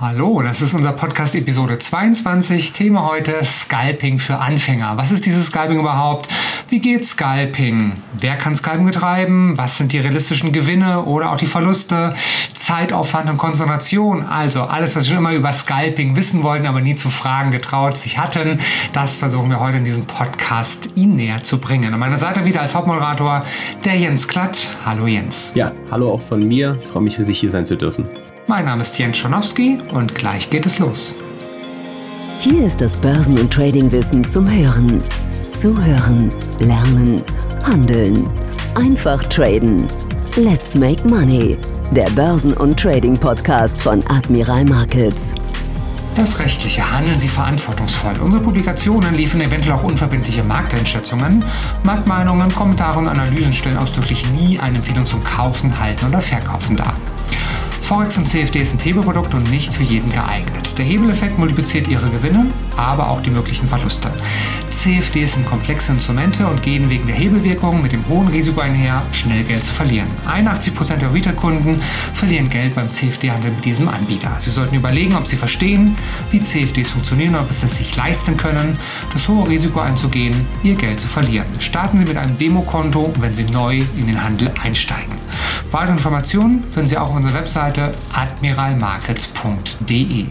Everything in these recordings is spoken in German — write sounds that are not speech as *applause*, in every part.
Hallo, das ist unser Podcast Episode 22. Thema heute Scalping für Anfänger. Was ist dieses Scalping überhaupt? Wie geht Scalping? Wer kann Scalping betreiben? Was sind die realistischen Gewinne oder auch die Verluste? Zeitaufwand und Konzentration. Also alles, was wir schon immer über Scalping wissen wollten, aber nie zu fragen getraut sich hatten, das versuchen wir heute in diesem Podcast Ihnen näher zu bringen. An meiner Seite wieder als Hauptmoderator der Jens Klatt. Hallo Jens. Ja, hallo auch von mir. Ich freue mich, riesig hier sein zu dürfen. Mein Name ist Jens Schonowski und gleich geht es los. Hier ist das Börsen- und Tradingwissen zum Hören. Zuhören, lernen, handeln. Einfach traden. Let's make money. Der Börsen- und Trading-Podcast von Admiral Markets. Das rechtliche handeln Sie verantwortungsvoll. Unsere Publikationen liefern eventuell auch unverbindliche Markteinschätzungen. Marktmeinungen, Kommentare und Analysen stellen ausdrücklich nie eine Empfehlung zum Kaufen, Halten oder Verkaufen dar. Forex und CFD ist ein Themenprodukt und nicht für jeden geeignet. Der Hebeleffekt multipliziert ihre Gewinne, aber auch die möglichen Verluste. CFDs sind komplexe Instrumente und gehen wegen der Hebelwirkung mit dem hohen Risiko einher, schnell Geld zu verlieren. 81% der Retail-Kunden verlieren Geld beim CFD-Handel mit diesem Anbieter. Sie sollten überlegen, ob sie verstehen, wie CFDs funktionieren und ob sie es sich leisten können, das hohe Risiko einzugehen, ihr Geld zu verlieren. Starten Sie mit einem Demokonto, wenn Sie neu in den Handel einsteigen. Weitere Informationen finden Sie auch auf unserer Webseite admiralmarkets.de.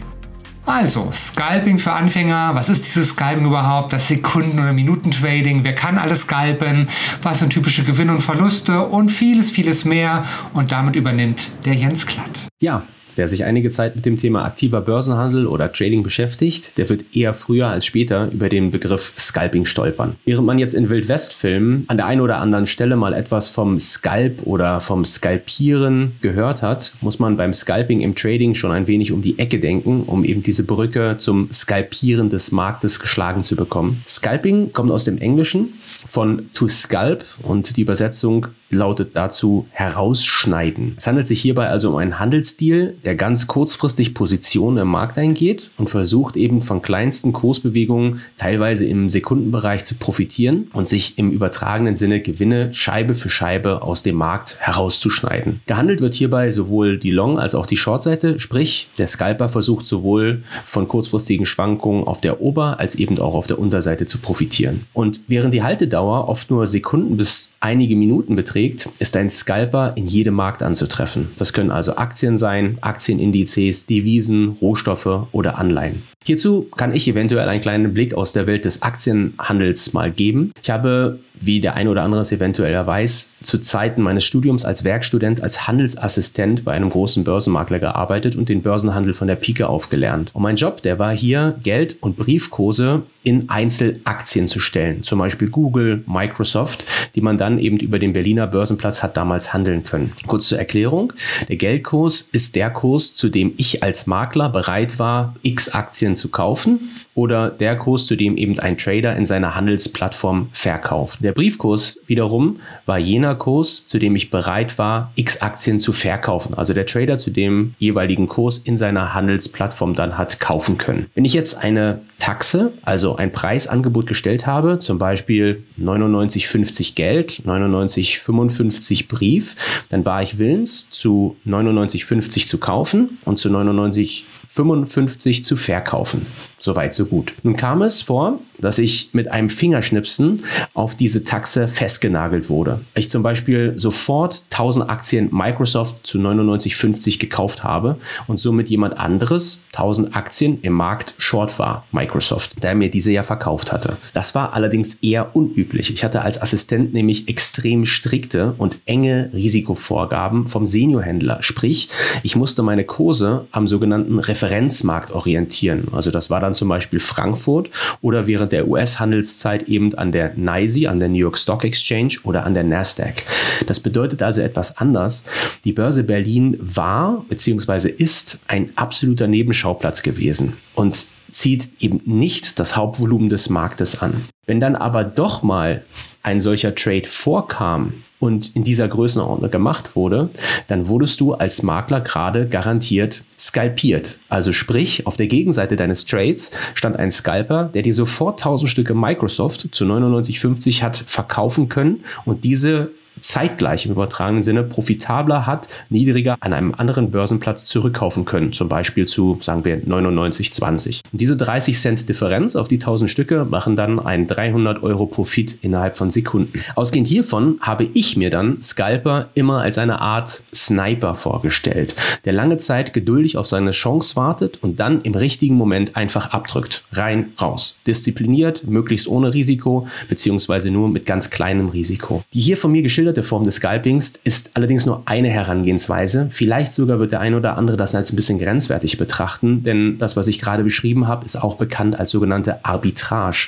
Also, Scalping für Anfänger. Was ist dieses Scalping überhaupt? Das Sekunden- oder Minutentrading. Wer kann alles scalpen? Was sind typische Gewinne und Verluste? Und vieles, vieles mehr. Und damit übernimmt der Jens Klatt. Ja, Wer sich einige Zeit mit dem Thema aktiver Börsenhandel oder Trading beschäftigt, der wird eher früher als später über den Begriff Scalping stolpern. Während man jetzt in Wildwest-Filmen an der einen oder anderen Stelle mal etwas vom Scalp oder vom Scalpieren gehört hat, muss man beim Scalping im Trading schon ein wenig um die Ecke denken, um eben diese Brücke zum Scalpieren des Marktes geschlagen zu bekommen. Scalping kommt aus dem Englischen von to scalp und die Übersetzung lautet dazu herausschneiden. Es handelt sich hierbei also um einen Handelsstil, der ganz kurzfristig Positionen im Markt eingeht und versucht eben von kleinsten Kursbewegungen teilweise im Sekundenbereich zu profitieren und sich im übertragenen Sinne Gewinne Scheibe für Scheibe aus dem Markt herauszuschneiden. Gehandelt wird hierbei sowohl die Long- als auch die Short-Seite, sprich der Scalper versucht sowohl von kurzfristigen Schwankungen auf der Ober- als eben auch auf der Unterseite zu profitieren. Und während die Haltedauer oft nur Sekunden bis einige Minuten beträgt, ist ein Scalper in jedem Markt anzutreffen. Das können also Aktien sein, Aktienindizes, Devisen, Rohstoffe oder Anleihen. Hierzu kann ich eventuell einen kleinen Blick aus der Welt des Aktienhandels mal geben. Ich habe, wie der ein oder andere es eventuell weiß, zu Zeiten meines Studiums als Werkstudent, als Handelsassistent bei einem großen Börsenmakler gearbeitet und den Börsenhandel von der Pike aufgelernt. Und mein Job, der war hier, Geld und Briefkurse in Einzelaktien zu stellen. Zum Beispiel Google, Microsoft, die man dann eben über den Berliner Börsenplatz hat damals handeln können. Kurz zur Erklärung. Der Geldkurs ist der Kurs, zu dem ich als Makler bereit war, x Aktien zu kaufen oder der Kurs, zu dem eben ein Trader in seiner Handelsplattform verkauft. Der Briefkurs wiederum war jener Kurs, zu dem ich bereit war, x Aktien zu verkaufen. Also der Trader zu dem jeweiligen Kurs in seiner Handelsplattform dann hat kaufen können. Wenn ich jetzt eine Taxe, also ein Preisangebot gestellt habe, zum Beispiel 99,50 Geld, 99,55 Brief, dann war ich willens, zu 99,50 zu kaufen und zu 99 55 zu verkaufen. Soweit, so gut. Nun kam es vor, dass ich mit einem Fingerschnipsen auf diese Taxe festgenagelt wurde. Ich zum Beispiel sofort 1000 Aktien Microsoft zu 99,50 gekauft habe und somit jemand anderes 1000 Aktien im Markt short war, Microsoft, der mir diese ja verkauft hatte. Das war allerdings eher unüblich. Ich hatte als Assistent nämlich extrem strikte und enge Risikovorgaben vom Seniorhändler. Sprich, ich musste meine Kurse am sogenannten Referenzmarkt orientieren. Also das war dann zum Beispiel Frankfurt oder während der US-Handelszeit eben an der NYSE, an der New York Stock Exchange oder an der Nasdaq. Das bedeutet also etwas anders. Die Börse Berlin war bzw. ist ein absoluter Nebenschauplatz gewesen und zieht eben nicht das Hauptvolumen des Marktes an. Wenn dann aber doch mal ein solcher Trade vorkam und in dieser Größenordnung gemacht wurde, dann wurdest du als Makler gerade garantiert skalpiert. Also sprich, auf der Gegenseite deines Trades stand ein Scalper, der dir sofort 1000 Stücke Microsoft zu 99,50 hat verkaufen können und diese zeitgleich im übertragenen Sinne profitabler hat, niedriger an einem anderen Börsenplatz zurückkaufen können, zum Beispiel zu, sagen wir, 99,20. Und diese 30 Cent Differenz auf die 1000 Stücke machen dann einen 300 Euro Profit innerhalb von Sekunden. Ausgehend hiervon habe ich mir dann Scalper immer als eine Art Sniper vorgestellt, der lange Zeit geduldig auf seine Chance wartet und dann im richtigen Moment einfach abdrückt. Rein, raus. Diszipliniert, möglichst ohne Risiko, beziehungsweise nur mit ganz kleinem Risiko. Die hier von mir geschilderte Form des Scalpings ist allerdings nur eine Herangehensweise. Vielleicht sogar wird der ein oder andere das als ein bisschen grenzwertig betrachten, denn das, was ich gerade beschrieben habe, ist auch bekannt als sogenannte Arbitrage.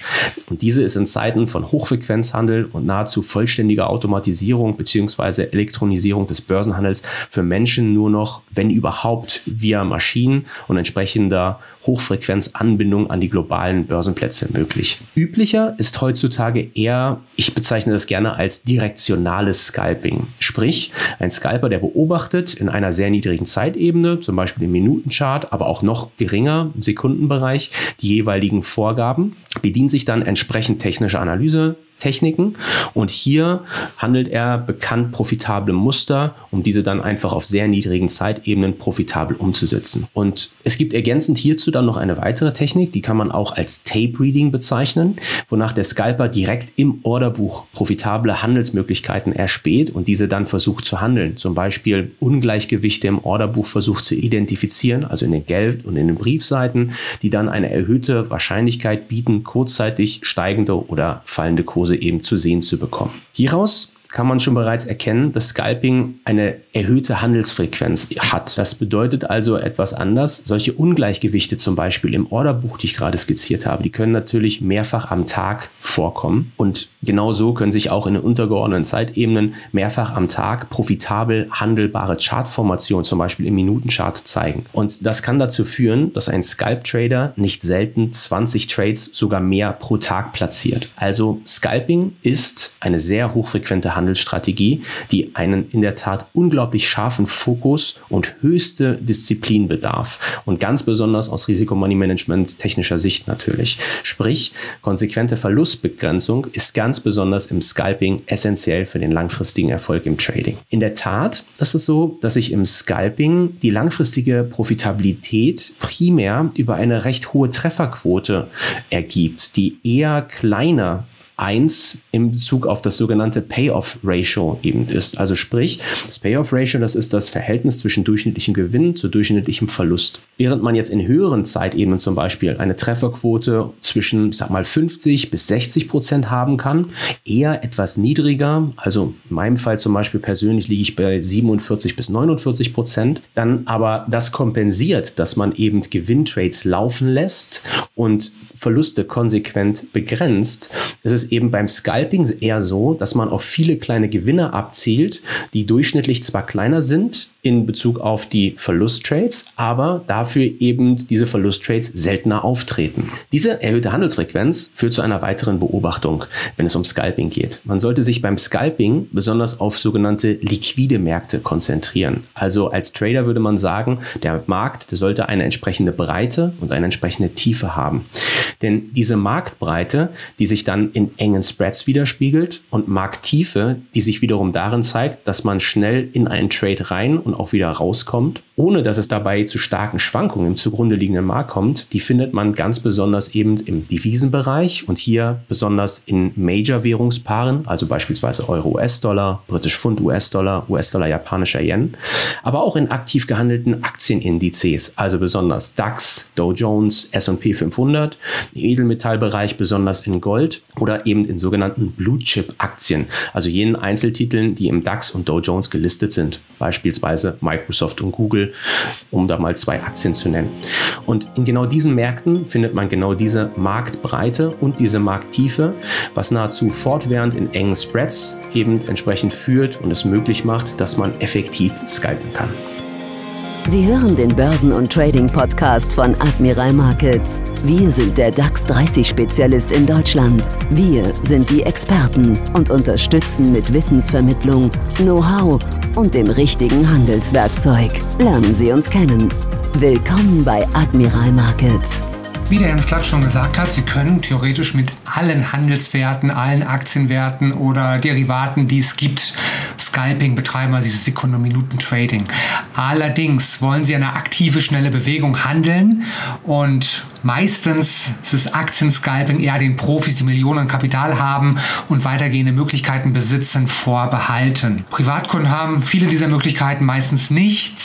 Und diese ist in Zeiten von Hochfrequenzhandel und nahezu vollständiger Automatisierung bzw. Elektronisierung des Börsenhandels für Menschen nur noch, wenn überhaupt, via Maschinen und entsprechender Hochfrequenzanbindung an die globalen Börsenplätze möglich. Üblicher ist heutzutage eher, ich bezeichne das gerne als direktionales Scalping. Sprich, ein Scalper, der beobachtet in einer sehr niedrigen Zeitebene, zum Beispiel im Minutenchart, aber auch noch geringer im Sekundenbereich, die jeweiligen Vorgaben, bedient sich dann entsprechend technischer Analyse, Techniken. Und hier handelt er bekannt profitable Muster, um diese dann einfach auf sehr niedrigen Zeitebenen profitabel umzusetzen. Und es gibt ergänzend hierzu dann noch eine weitere Technik, die kann man auch als Tape Reading bezeichnen, wonach der Scalper direkt im Orderbuch profitable Handelsmöglichkeiten erspäht und diese dann versucht zu handeln. Zum Beispiel Ungleichgewichte im Orderbuch versucht zu identifizieren, also in den Geld- und in den Briefseiten, die dann eine erhöhte Wahrscheinlichkeit bieten, kurzzeitig steigende oder fallende Kurse Diagnose eben zu sehen zu bekommen. Hieraus kann man schon bereits erkennen, dass Scalping eine erhöhte Handelsfrequenz hat. Das bedeutet also etwas anders. Solche Ungleichgewichte zum Beispiel im Orderbuch, die ich gerade skizziert habe, die können natürlich mehrfach am Tag vorkommen. Und genauso können sich auch in den untergeordneten Zeitebenen mehrfach am Tag profitabel handelbare Chartformationen, zum Beispiel im Minutenchart, zeigen. Und das kann dazu führen, dass ein Scalp-Trader nicht selten 20 Trades sogar mehr pro Tag platziert. Also Scalping ist eine sehr hochfrequente Handelsstrategie, die einen in der Tat unglaublich scharfen Fokus und höchste Disziplin bedarf. Und ganz besonders aus Risikomoney-Management technischer Sicht natürlich. Sprich, konsequente Verlustbegrenzung ist ganz besonders im Scalping essentiell für den langfristigen Erfolg im Trading. In der Tat ist es so, dass sich im Scalping die langfristige Profitabilität primär über eine recht hohe Trefferquote ergibt, die eher kleiner 1 in Bezug auf das sogenannte Payoff-Ratio eben ist. Also sprich, das Payoff-Ratio, das ist das Verhältnis zwischen durchschnittlichem Gewinn zu durchschnittlichem Verlust. Während man jetzt in höheren Zeitebenen zum Beispiel eine Trefferquote zwischen, ich sag mal, 50 bis 60 Prozent haben kann, eher etwas niedriger, also in meinem Fall zum Beispiel persönlich liege ich bei 47 bis 49 Prozent, dann aber das kompensiert, dass man eben Gewinntrades laufen lässt und Verluste konsequent begrenzt, ist eben beim Scalping eher so, dass man auf viele kleine Gewinne abzielt, die durchschnittlich zwar kleiner sind, in Bezug auf die Verlusttrades, aber dafür eben diese Verlusttrades seltener auftreten. Diese erhöhte Handelsfrequenz führt zu einer weiteren Beobachtung, wenn es um Scalping geht. Man sollte sich beim Scalping besonders auf sogenannte liquide Märkte konzentrieren. Also als Trader würde man sagen, der Markt der sollte eine entsprechende Breite und eine entsprechende Tiefe haben. Denn diese Marktbreite, die sich dann in engen Spreads widerspiegelt und Markttiefe, die sich wiederum darin zeigt, dass man schnell in einen Trade rein und auch wieder rauskommt, ohne dass es dabei zu starken Schwankungen im zugrunde liegenden Markt kommt, die findet man ganz besonders eben im Devisenbereich und hier besonders in Major-Währungspaaren, also beispielsweise Euro-US-Dollar, British Pfund US-Dollar, US-Dollar japanischer Yen, aber auch in aktiv gehandelten Aktienindizes, also besonders DAX, Dow Jones, S&P 500, im Edelmetallbereich besonders in Gold oder eben in sogenannten Blue-Chip-Aktien, also jenen Einzeltiteln, die im DAX und Dow Jones gelistet sind, beispielsweise Microsoft und Google, um da mal zwei Aktien zu nennen. Und in genau diesen Märkten findet man genau diese Marktbreite und diese Markttiefe, was nahezu fortwährend in engen Spreads eben entsprechend führt und es möglich macht, dass man effektiv scalpen kann. Sie hören den Börsen- und Trading-Podcast von Admiral Markets. Wir sind der DAX 30-Spezialist in Deutschland. Wir sind die Experten und unterstützen mit Wissensvermittlung, Know-how und dem richtigen Handelswerkzeug. Lernen Sie uns kennen. Willkommen bei Admiral Markets. Wie der Jens Klatsch schon gesagt hat, Sie können theoretisch mit allen Handelswerten, allen Aktienwerten oder Derivaten, die es gibt, Scalping betreiben, also dieses Sekunden-Minuten-Trading. Allerdings wollen Sie eine aktive, schnelle Bewegung handeln und meistens ist es Aktienscalping eher den Profis, die Millionen Kapital haben und weitergehende Möglichkeiten besitzen, vorbehalten. Privatkunden haben viele dieser Möglichkeiten meistens nicht,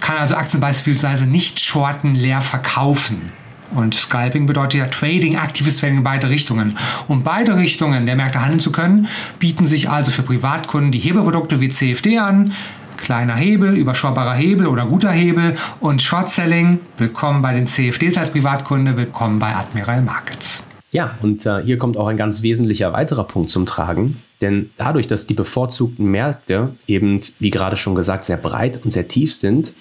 kann also Aktien beispielsweise nicht shorten, leer verkaufen. Und Scalping bedeutet ja Trading, aktives Trading in beide Richtungen. Um beide Richtungen der Märkte handeln zu können, bieten sich also für Privatkunden die Hebelprodukte wie CFD an. Kleiner Hebel, überschaubarer Hebel oder guter Hebel und Short Selling. Willkommen bei den CFDs als Privatkunde, willkommen bei Admiral Markets. Ja, und äh, hier kommt auch ein ganz wesentlicher weiterer Punkt zum Tragen. Denn dadurch, dass die bevorzugten Märkte eben, wie gerade schon gesagt, sehr breit und sehr tief sind,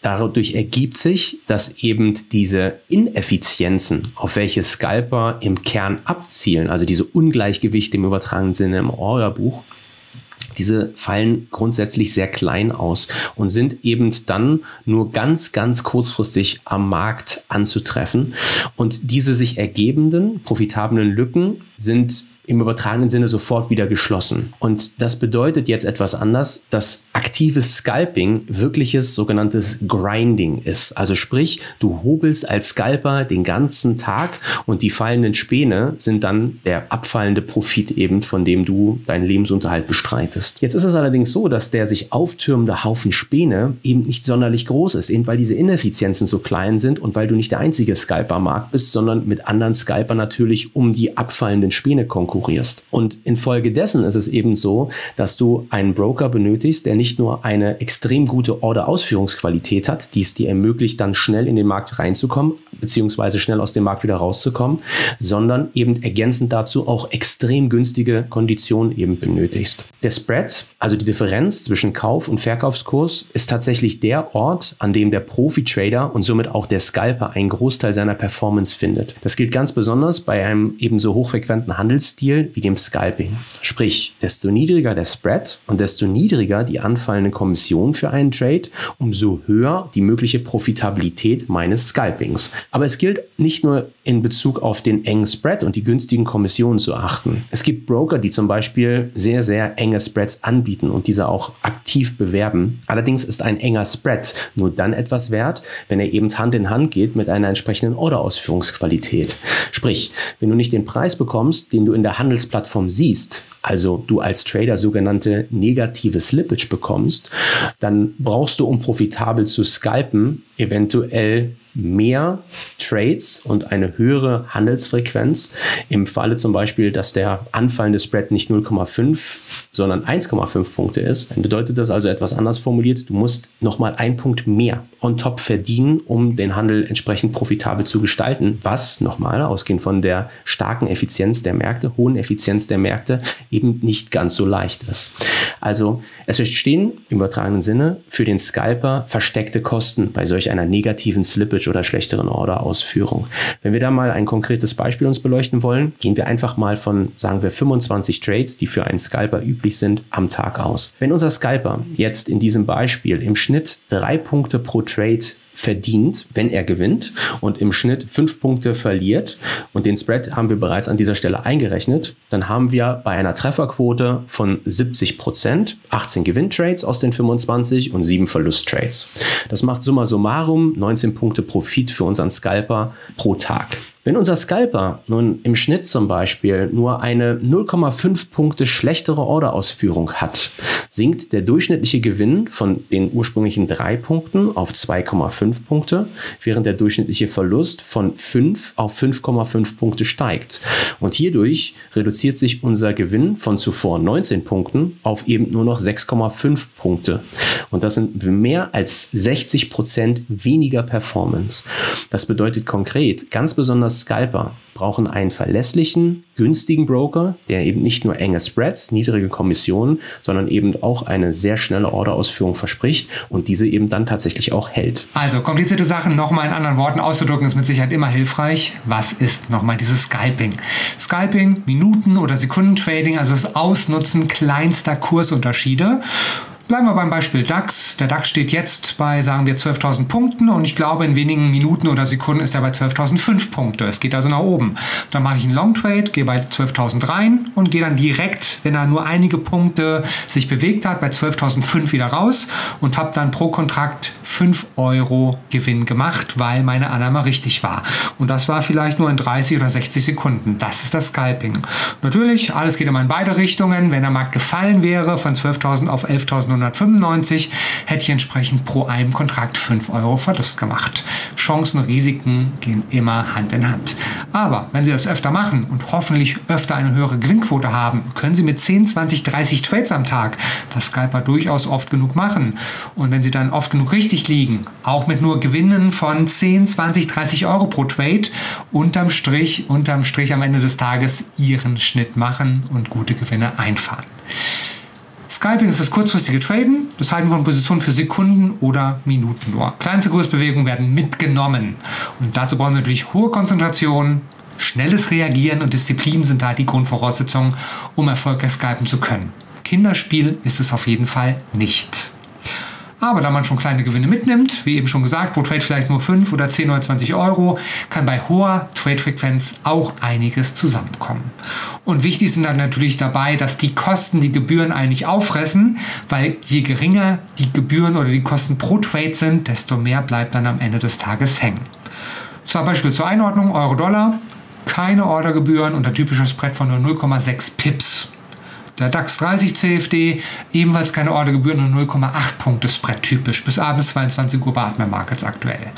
dadurch ergibt sich, dass eben diese Ineffizienzen, auf welche Scalper im Kern abzielen, also diese Ungleichgewichte im übertragenen Sinne im Orderbuch, diese fallen grundsätzlich sehr klein aus und sind eben dann nur ganz, ganz kurzfristig am Markt anzutreffen. Und diese sich ergebenden profitablen Lücken sind im übertragenen Sinne sofort wieder geschlossen. Und das bedeutet jetzt etwas anders, dass aktives Scalping wirkliches sogenanntes Grinding ist. Also sprich, du hobelst als Scalper den ganzen Tag und die fallenden Späne sind dann der abfallende Profit eben, von dem du deinen Lebensunterhalt bestreitest. Jetzt ist es allerdings so, dass der sich auftürmende Haufen Späne eben nicht sonderlich groß ist, eben weil diese Ineffizienzen so klein sind und weil du nicht der einzige Scalper am Markt bist, sondern mit anderen Scalper natürlich um die abfallenden Späne konkurrierst konkurrierst. Und infolgedessen ist es eben so, dass du einen Broker benötigst, der nicht nur eine extrem gute Order-Ausführungsqualität hat, die es dir ermöglicht, dann schnell in den Markt reinzukommen, beziehungsweise schnell aus dem Markt wieder rauszukommen, sondern eben ergänzend dazu auch extrem günstige Konditionen eben benötigst. Der Spread, also die Differenz zwischen Kauf- und Verkaufskurs, ist tatsächlich der Ort, an dem der Profi-Trader und somit auch der Scalper einen Großteil seiner Performance findet. Das gilt ganz besonders bei einem ebenso hochfrequenten Handelsstil Stil wie dem Scalping. Sprich, desto niedriger der Spread und desto niedriger die anfallende Kommission für einen Trade, umso höher die mögliche Profitabilität meines Scalpings. Aber es gilt nicht nur in Bezug auf den engen Spread und die günstigen Kommissionen zu achten. Es gibt Broker, die zum Beispiel sehr, sehr enge Spreads anbieten und diese auch aktiv bewerben. Allerdings ist ein enger Spread nur dann etwas wert, wenn er eben Hand in Hand geht mit einer entsprechenden Orderausführungsqualität. Sprich, wenn du nicht den Preis bekommst, den du in der Handelsplattform siehst, also du als Trader sogenannte negative Slippage bekommst, dann brauchst du, um profitabel zu scalpen, eventuell mehr Trades und eine höhere Handelsfrequenz. Im Falle zum Beispiel, dass der anfallende Spread nicht 0,5, sondern 1,5 Punkte ist, dann bedeutet das also etwas anders formuliert, du musst nochmal einen Punkt mehr on top verdienen, um den Handel entsprechend profitabel zu gestalten, was nochmal, ausgehend von der starken Effizienz der Märkte, hohen Effizienz der Märkte, eben nicht ganz so leicht ist. Also es entstehen im übertragenen Sinne für den Scalper versteckte Kosten bei solch einer negativen Slippage Storage oder schlechteren Orderausführung. Wenn wir da mal ein konkretes Beispiel uns beleuchten wollen, gehen wir einfach mal von, sagen wir, 25 Trades, die für einen Scalper üblich sind, am Tag aus. Wenn unser Scalper jetzt in diesem Beispiel im Schnitt drei Punkte pro Trade verdient, wenn er gewinnt und im Schnitt fünf Punkte verliert und den Spread haben wir bereits an dieser Stelle eingerechnet, dann haben wir bei einer Trefferquote von 70 Prozent 18 Gewinntrades aus den 25 und 7 Verlusttrades. Das macht summa summarum 19 Punkte Profit für unseren Scalper pro Tag. Wenn unser Scalper nun im Schnitt zum Beispiel nur eine 0,5 Punkte schlechtere Orderausführung hat, sinkt der durchschnittliche Gewinn von den ursprünglichen 3 Punkten auf 2,5 Punkte, während der durchschnittliche Verlust von 5 auf 5,5 Punkte steigt. Und hierdurch reduziert sich unser Gewinn von zuvor 19 Punkten auf eben nur noch 6,5 Punkte. Und das sind mehr als 60 Prozent weniger Performance. Das bedeutet konkret, ganz besonders Scalper brauchen einen verlässlichen, günstigen Broker, der eben nicht nur enge Spreads, niedrige Kommissionen, sondern eben auch eine sehr schnelle Orderausführung verspricht und diese eben dann tatsächlich auch hält. Also komplizierte Sachen nochmal in anderen Worten auszudrücken, ist mit Sicherheit immer hilfreich. Was ist nochmal dieses Scalping? Scalping, Minuten- oder Sekundentrading, also das Ausnutzen kleinster Kursunterschiede Bleiben wir beim Beispiel DAX. Der DAX steht jetzt bei, sagen wir, 12.000 Punkten und ich glaube, in wenigen Minuten oder Sekunden ist er bei 12.005 Punkte. Es geht also nach oben. Dann mache ich einen Long Trade, gehe bei 12.000 rein und gehe dann direkt, wenn er nur einige Punkte sich bewegt hat, bei 12.005 wieder raus und habe dann pro Kontrakt 5 Euro Gewinn gemacht, weil meine Annahme richtig war. Und das war vielleicht nur in 30 oder 60 Sekunden. Das ist das Scalping. Natürlich, alles geht immer in beide Richtungen. Wenn der Markt gefallen wäre von 12.000 auf 11.995, hätte ich entsprechend pro einem Kontrakt 5 Euro Verlust gemacht. Chancen, Risiken gehen immer Hand in Hand. Aber wenn Sie das öfter machen und hoffentlich öfter eine höhere Gewinnquote haben, können Sie mit 10, 20, 30 Trades am Tag das Scalper durchaus oft genug machen. Und wenn Sie dann oft genug richtig liegen, auch mit nur Gewinnen von 10, 20, 30 Euro pro Trade, unterm Strich, unterm Strich am Ende des Tages Ihren Schnitt machen und gute Gewinne einfahren. Scalping ist das kurzfristige Traden, das Halten von Positionen für Sekunden oder Minuten nur. Kleinste Kursbewegungen werden mitgenommen. Und dazu brauchen Sie natürlich hohe Konzentration, schnelles Reagieren und Disziplin sind halt die Grundvoraussetzungen, um erfolgreich scalpen zu können. Kinderspiel ist es auf jeden Fall nicht. Aber da man schon kleine Gewinne mitnimmt, wie eben schon gesagt, pro Trade vielleicht nur 5 oder 10 oder 20 Euro, kann bei hoher Trade-Frequenz auch einiges zusammenkommen. Und wichtig sind dann natürlich dabei, dass die Kosten die Gebühren eigentlich auffressen, weil je geringer die Gebühren oder die Kosten pro Trade sind, desto mehr bleibt dann am Ende des Tages hängen. Zwar Beispiel zur Einordnung, Euro-Dollar, keine Ordergebühren und ein typisches Spread von nur 0,6 Pips. Der DAX 30 CFD, ebenfalls keine Ordergebühren und 0,8 Punkte Spread typisch. Bis abends 22 Uhr bei Atmer Markets aktuell.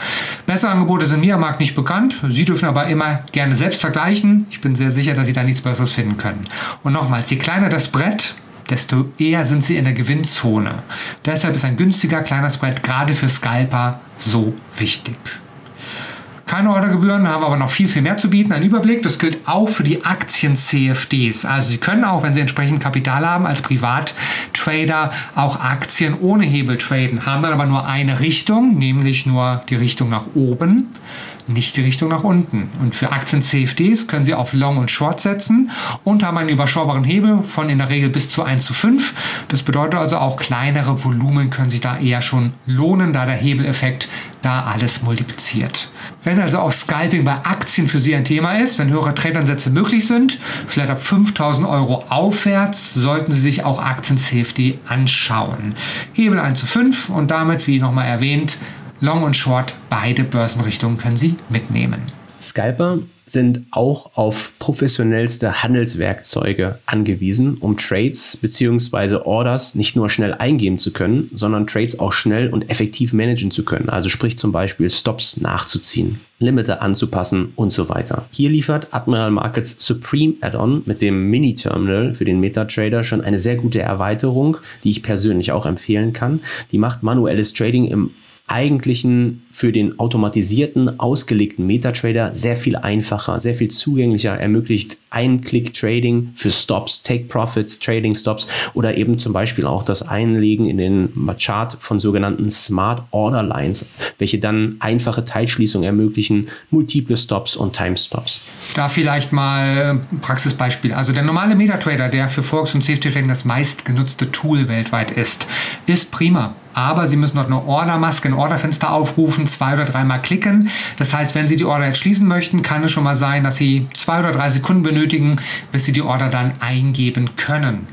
Bessere Angebote sind mir am Markt nicht bekannt. Sie dürfen aber immer gerne selbst vergleichen. Ich bin sehr sicher, dass Sie da nichts Besseres finden können. Und nochmals, je kleiner das Brett, desto eher sind Sie in der Gewinnzone. Deshalb ist ein günstiger kleiner Spread gerade für Scalper so wichtig. Keine Ordergebühren, haben aber noch viel, viel mehr zu bieten. Ein Überblick, das gilt auch für die Aktien-CFDs. Also Sie können auch, wenn Sie entsprechend Kapital haben, als Privattrader auch Aktien ohne Hebel traden, haben dann aber nur eine Richtung, nämlich nur die Richtung nach oben nicht die Richtung nach unten. Und für Aktien-CFDs können Sie auf Long und Short setzen und haben einen überschaubaren Hebel von in der Regel bis zu 1 zu 5. Das bedeutet also auch kleinere Volumen können sich da eher schon lohnen, da der Hebeleffekt da alles multipliziert. Wenn also auch Scalping bei Aktien für Sie ein Thema ist, wenn höhere Tradansätze möglich sind, vielleicht ab 5000 Euro aufwärts, sollten Sie sich auch Aktien-CFD anschauen. Hebel 1 zu 5 und damit, wie nochmal erwähnt, Long und Short, beide Börsenrichtungen können Sie mitnehmen. Scalper sind auch auf professionellste Handelswerkzeuge angewiesen, um Trades bzw. Orders nicht nur schnell eingeben zu können, sondern Trades auch schnell und effektiv managen zu können. Also sprich zum Beispiel Stops nachzuziehen, Limiter anzupassen und so weiter. Hier liefert Admiral Markets Supreme Add-on mit dem Mini-Terminal für den MetaTrader schon eine sehr gute Erweiterung, die ich persönlich auch empfehlen kann. Die macht manuelles Trading im eigentlichen für den automatisierten, ausgelegten MetaTrader sehr viel einfacher, sehr viel zugänglicher, ermöglicht Ein-Click-Trading für Stops, Take-Profits, Trading-Stops oder eben zum Beispiel auch das Einlegen in den Chart von sogenannten Smart Order Lines, welche dann einfache Teilschließungen ermöglichen, multiple Stops und Time-Stops. Da vielleicht mal ein Praxisbeispiel. Also der normale MetaTrader, der für Forex und Safety Trading das meistgenutzte Tool weltweit ist, ist prima aber Sie müssen dort eine Ordermaske, ein Orderfenster aufrufen, zwei oder dreimal klicken. Das heißt, wenn Sie die Order jetzt schließen möchten, kann es schon mal sein, dass Sie zwei oder drei Sekunden benötigen, bis Sie die Order dann eingeben können.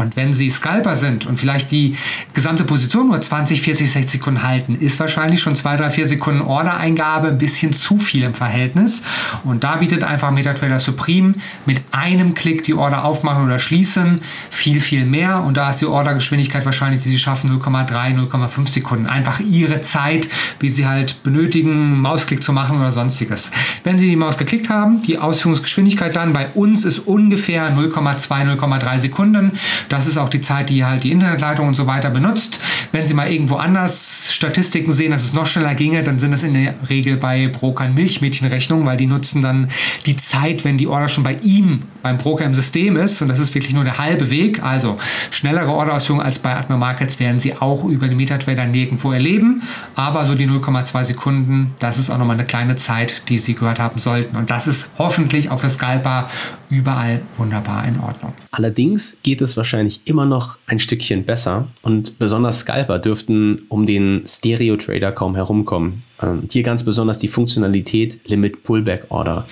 Und wenn Sie Scalper sind und vielleicht die gesamte Position nur 20, 40, 60 Sekunden halten, ist wahrscheinlich schon 2, 3, 4 Sekunden Ordereingabe ein bisschen zu viel im Verhältnis. Und da bietet einfach MetaTrader Supreme mit einem Klick die Order aufmachen oder schließen viel, viel mehr. Und da ist die Ordergeschwindigkeit wahrscheinlich, die Sie schaffen, 0,3, 0,5 Sekunden. Einfach Ihre Zeit, wie Sie halt benötigen, Mausklick zu machen oder sonstiges. Wenn Sie die Maus geklickt haben, die Ausführungsgeschwindigkeit dann bei uns ist ungefähr 0,2, 0,3 Sekunden. Das ist auch die Zeit, die halt die Internetleitung und so weiter benutzt. Wenn Sie mal irgendwo anders Statistiken sehen, dass es noch schneller ginge, dann sind das in der Regel bei Brokern Milchmädchenrechnungen, weil die nutzen dann die Zeit, wenn die Order schon bei ihm, beim Broker im System ist. Und das ist wirklich nur der halbe Weg. Also schnellere Orderausführung als bei Atmer Markets werden Sie auch über den MetaTrader nirgendwo erleben. Aber so die 0,2 Sekunden, das ist auch nochmal eine kleine Zeit, die Sie gehört haben sollten. Und das ist hoffentlich auf der Scalper überall wunderbar in Ordnung. Allerdings geht es wahrscheinlich immer noch ein Stückchen besser und besonders Scalper dürften um den Stereo-Trader kaum herumkommen. Ähm, hier ganz besonders die Funktionalität Limit Pullback Order.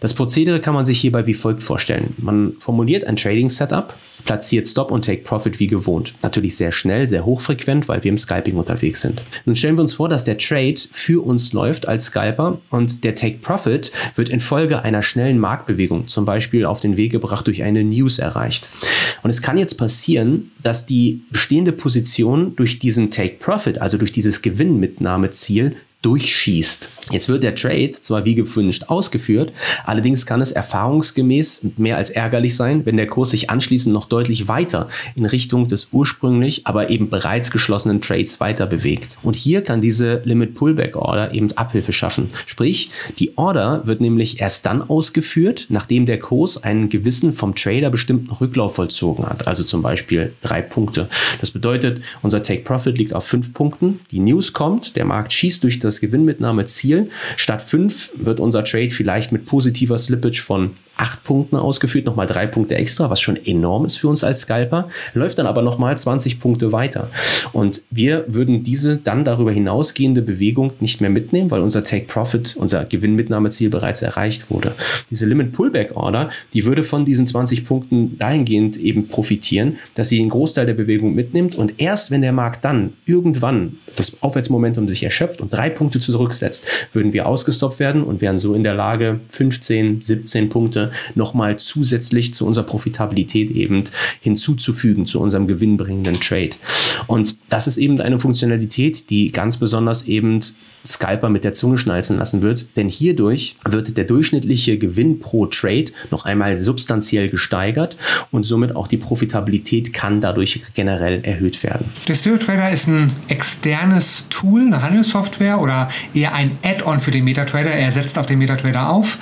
Das Prozedere kann man sich hierbei wie folgt vorstellen. Man formuliert ein Trading Setup, platziert Stop und Take Profit wie gewohnt. Natürlich sehr schnell, sehr hochfrequent, weil wir im Scalping unterwegs sind. Nun stellen wir uns vor, dass der Trade für uns läuft als Scalper und der Take Profit wird infolge einer schnellen Marktbewegung, zum Beispiel auf den Weg gebracht durch eine News erreicht. Und es kann jetzt passieren, dass die bestehende Position durch diesen Take Profit, also durch dieses Gewinnmitnahmeziel, durchschießt. Jetzt wird der Trade zwar wie gewünscht ausgeführt, allerdings kann es erfahrungsgemäß mehr als ärgerlich sein, wenn der Kurs sich anschließend noch deutlich weiter in Richtung des ursprünglich, aber eben bereits geschlossenen Trades weiter bewegt. Und hier kann diese Limit Pullback Order eben Abhilfe schaffen. Sprich, die Order wird nämlich erst dann ausgeführt, nachdem der Kurs einen gewissen vom Trader bestimmten Rücklauf vollzogen hat, also zum Beispiel drei Punkte. Das bedeutet, unser Take Profit liegt auf fünf Punkten, die News kommt, der Markt schießt durch das Gewinnmitnahmeziel. Statt fünf wird unser Trade vielleicht mit positiver Slippage von acht Punkten ausgeführt, nochmal drei Punkte extra, was schon enorm ist für uns als Scalper, läuft dann aber nochmal 20 Punkte weiter. Und wir würden diese dann darüber hinausgehende Bewegung nicht mehr mitnehmen, weil unser Take Profit, unser Gewinnmitnahmeziel bereits erreicht wurde. Diese Limit Pullback Order, die würde von diesen 20 Punkten dahingehend eben profitieren, dass sie einen Großteil der Bewegung mitnimmt und erst wenn der Markt dann irgendwann das Aufwärtsmomentum sich erschöpft und drei Punkte zurücksetzt, würden wir ausgestoppt werden und wären so in der Lage, 15, 17 Punkte nochmal zusätzlich zu unserer Profitabilität eben hinzuzufügen, zu unserem gewinnbringenden Trade. Und das ist eben eine Funktionalität, die ganz besonders eben Scalper mit der Zunge schnalzen lassen wird, denn hierdurch wird der durchschnittliche Gewinn pro Trade noch einmal substanziell gesteigert und somit auch die Profitabilität kann dadurch generell erhöht werden. Der Stereo Trader ist ein externes Tool, eine Handelssoftware oder eher ein Add-on für den MetaTrader. Er setzt auf den MetaTrader auf,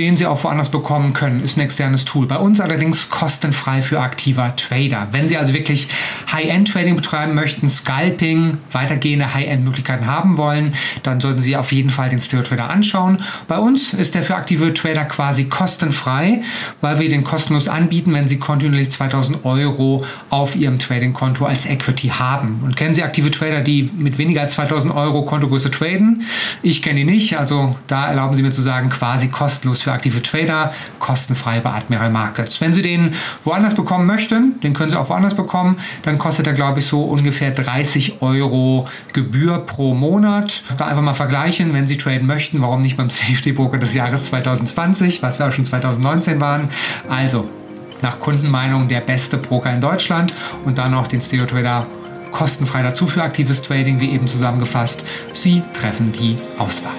den Sie auch woanders bekommen können. Ist ein externes Tool. Bei uns allerdings kostenfrei für aktiver Trader. Wenn Sie also wirklich High-End-Trading betreiben möchten, Scalping, weitergehende High-End-Möglichkeiten haben wollen, dann sollten Sie auf jeden Fall den Stereo Trader anschauen. Bei uns ist der für aktive Trader quasi kostenfrei, weil wir den kostenlos anbieten, wenn Sie kontinuierlich 2000 Euro auf Ihrem Trading-Konto als Equity haben. Und kennen Sie aktive Trader, die mit weniger als 2000 Euro Kontogröße traden? Ich kenne die nicht, also da erlauben Sie mir zu sagen, quasi kostenlos für aktive Trader, kostenfrei bei Admiral Markets. Wenn Sie den woanders bekommen möchten, den können Sie auch woanders bekommen, dann kostet er, glaube ich, so ungefähr 30 Euro Gebühr pro Monat. Da einfach mal vergleichen, wenn Sie traden möchten, warum nicht beim *laughs* CFD-Broker des Jahres 2020, was wir auch schon 2019 waren. Also, nach Kundenmeinung der beste Broker in Deutschland und dann noch den Stereo Trader kostenfrei dazu für aktives Trading, wie eben zusammengefasst. Sie treffen die Auswahl.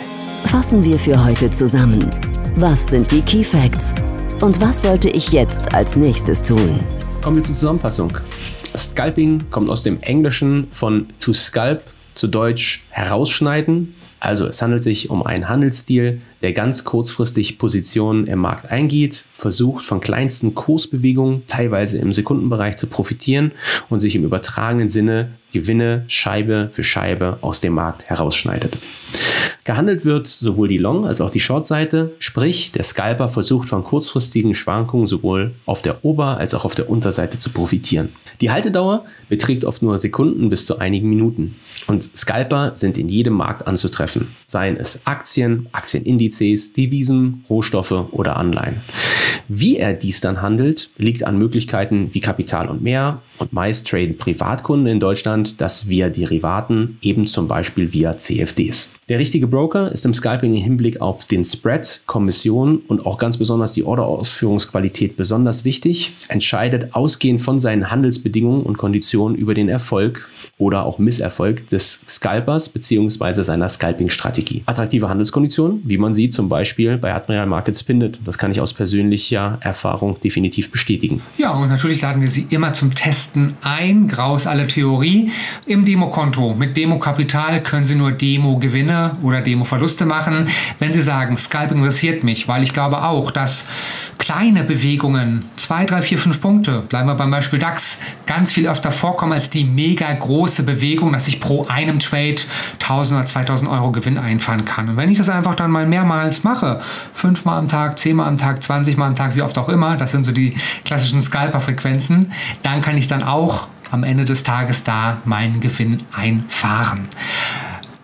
Fassen wir für heute zusammen. Was sind die Key Facts? Und was sollte ich jetzt als nächstes tun? Kommen wir zur Zusammenfassung. Scalping kommt aus dem Englischen von to scalp, zu Deutsch herausschneiden. Also es handelt sich um einen Handelsstil, der ganz kurzfristig Positionen im Markt eingeht, versucht von kleinsten Kursbewegungen, teilweise im Sekundenbereich zu profitieren und sich im übertragenen Sinne Gewinne Scheibe für Scheibe aus dem Markt herausschneidet. Gehandelt wird sowohl die Long- als auch die Short-Seite, sprich der Scalper versucht von kurzfristigen Schwankungen sowohl auf der Ober- als auch auf der Unterseite zu profitieren. Die Haltedauer beträgt oft nur Sekunden bis zu einigen Minuten. Und Scalper sind in jedem Markt anzutreffen, seien es Aktien, Aktienindizes, Devisen, Rohstoffe oder Anleihen. Wie er dies dann handelt, liegt an Möglichkeiten wie Kapital und mehr und meist traden Privatkunden in Deutschland das via Derivaten, eben zum Beispiel via CFDs. Der richtige Broker ist im Scalping im Hinblick auf den Spread, Kommission und auch ganz besonders die Orderausführungsqualität besonders wichtig, entscheidet ausgehend von seinen Handelsbedingungen und Konditionen über den Erfolg oder auch Misserfolg des Scalpers bzw. seiner Scalping-Strategie. Attraktive Handelskonditionen, wie man sie zum Beispiel bei Admiral Markets findet. Das kann ich aus persönlicher Erfahrung definitiv bestätigen. Ja, und natürlich laden wir Sie immer zum Testen ein. Graus alle Theorie. Im Demokonto mit Demokapital können Sie nur Demo-Gewinne oder Demo-Verluste machen. Wenn Sie sagen, Scalping interessiert mich, weil ich glaube auch, dass kleine Bewegungen, 2, 3, 4, 5 Punkte, bleiben wir beim Beispiel DAX, ganz viel öfter vorkommen als die mega große Bewegung, dass ich pro einem Trade 1000 oder 2000 Euro Gewinn einfahren kann. Und wenn ich das einfach dann mal mehrmals mache, fünfmal am Tag, zehnmal am Tag, 20 Mal am Tag, wie oft auch immer, das sind so die klassischen Scalper-Frequenzen, dann kann ich dann auch am Ende des Tages da meinen Gewinn einfahren.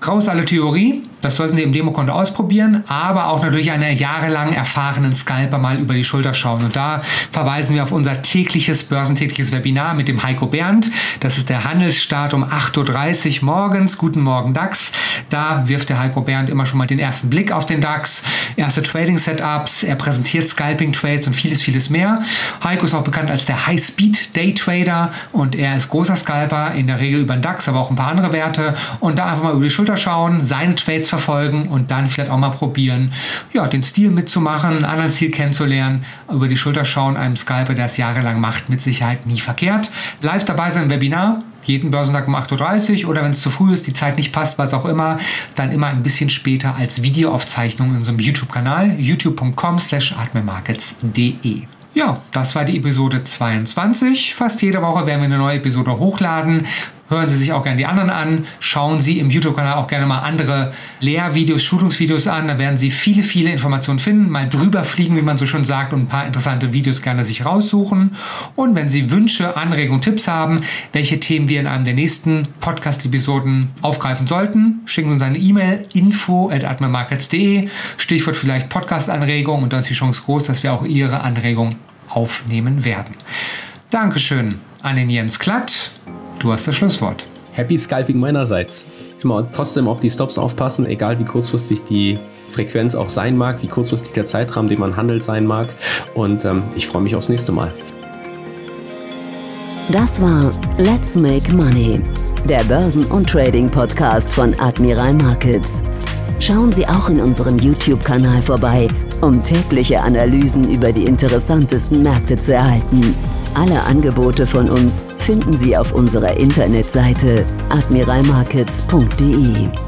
Raus alle Theorie, das sollten Sie im Demokonto ausprobieren, aber auch natürlich einen jahrelang erfahrenen Scalper mal über die Schulter schauen. Und da verweisen wir auf unser tägliches börsentägliches Webinar mit dem Heiko Bernd. Das ist der Handelsstart um 8.30 Uhr morgens. Guten Morgen DAX. Da wirft der Heiko Bernd immer schon mal den ersten Blick auf den DAX, erste Trading-Setups, er präsentiert Scalping-Trades und vieles, vieles mehr. Heiko ist auch bekannt als der High-Speed-Day-Trader und er ist großer Scalper, in der Regel über den DAX, aber auch ein paar andere Werte. Und da einfach mal über die Schulter schauen, seine Trades verfolgen und dann vielleicht auch mal probieren, ja, den Stil mitzumachen, einen anderen Stil kennenzulernen, über die Schulter schauen, einem Scalper, der es jahrelang macht, mit Sicherheit nie verkehrt. Live dabei sein im Webinar, jeden Börsentag um 8.30 Uhr oder wenn es zu früh ist, die Zeit nicht passt, was auch immer, dann immer ein bisschen später als Videoaufzeichnung in unserem YouTube-Kanal, youtube.com slash atmemarkets.de. Ja, das war die Episode 22. Fast jede Woche werden wir eine neue Episode hochladen. Hören Sie sich auch gerne die anderen an. Schauen Sie im YouTube-Kanal auch gerne mal andere Lehrvideos, Schulungsvideos an. Da werden Sie viele, viele Informationen finden. Mal drüber fliegen, wie man so schon sagt, und ein paar interessante Videos gerne sich raussuchen. Und wenn Sie Wünsche, Anregungen, Tipps haben, welche Themen wir in einem der nächsten Podcast-Episoden aufgreifen sollten, schicken Sie uns eine E-Mail info at atmemarkets.de. Stichwort vielleicht Podcast-Anregung und dann ist die Chance groß, dass wir auch Ihre Anregung aufnehmen werden. Dankeschön an den Jens Klatt. Du hast das Schlusswort. Happy Scalping meinerseits. Immer trotzdem auf die Stops aufpassen, egal wie kurzfristig die Frequenz auch sein mag, wie kurzfristig der Zeitrahmen, den man handelt, sein mag. Und ähm, ich freue mich aufs nächste Mal. Das war Let's Make Money, der Börsen- und Trading-Podcast von Admiral Markets. Schauen Sie auch in unserem YouTube-Kanal vorbei, um tägliche Analysen über die interessantesten Märkte zu erhalten. Alle Angebote von uns finden Sie auf unserer Internetseite admiralmarkets.de.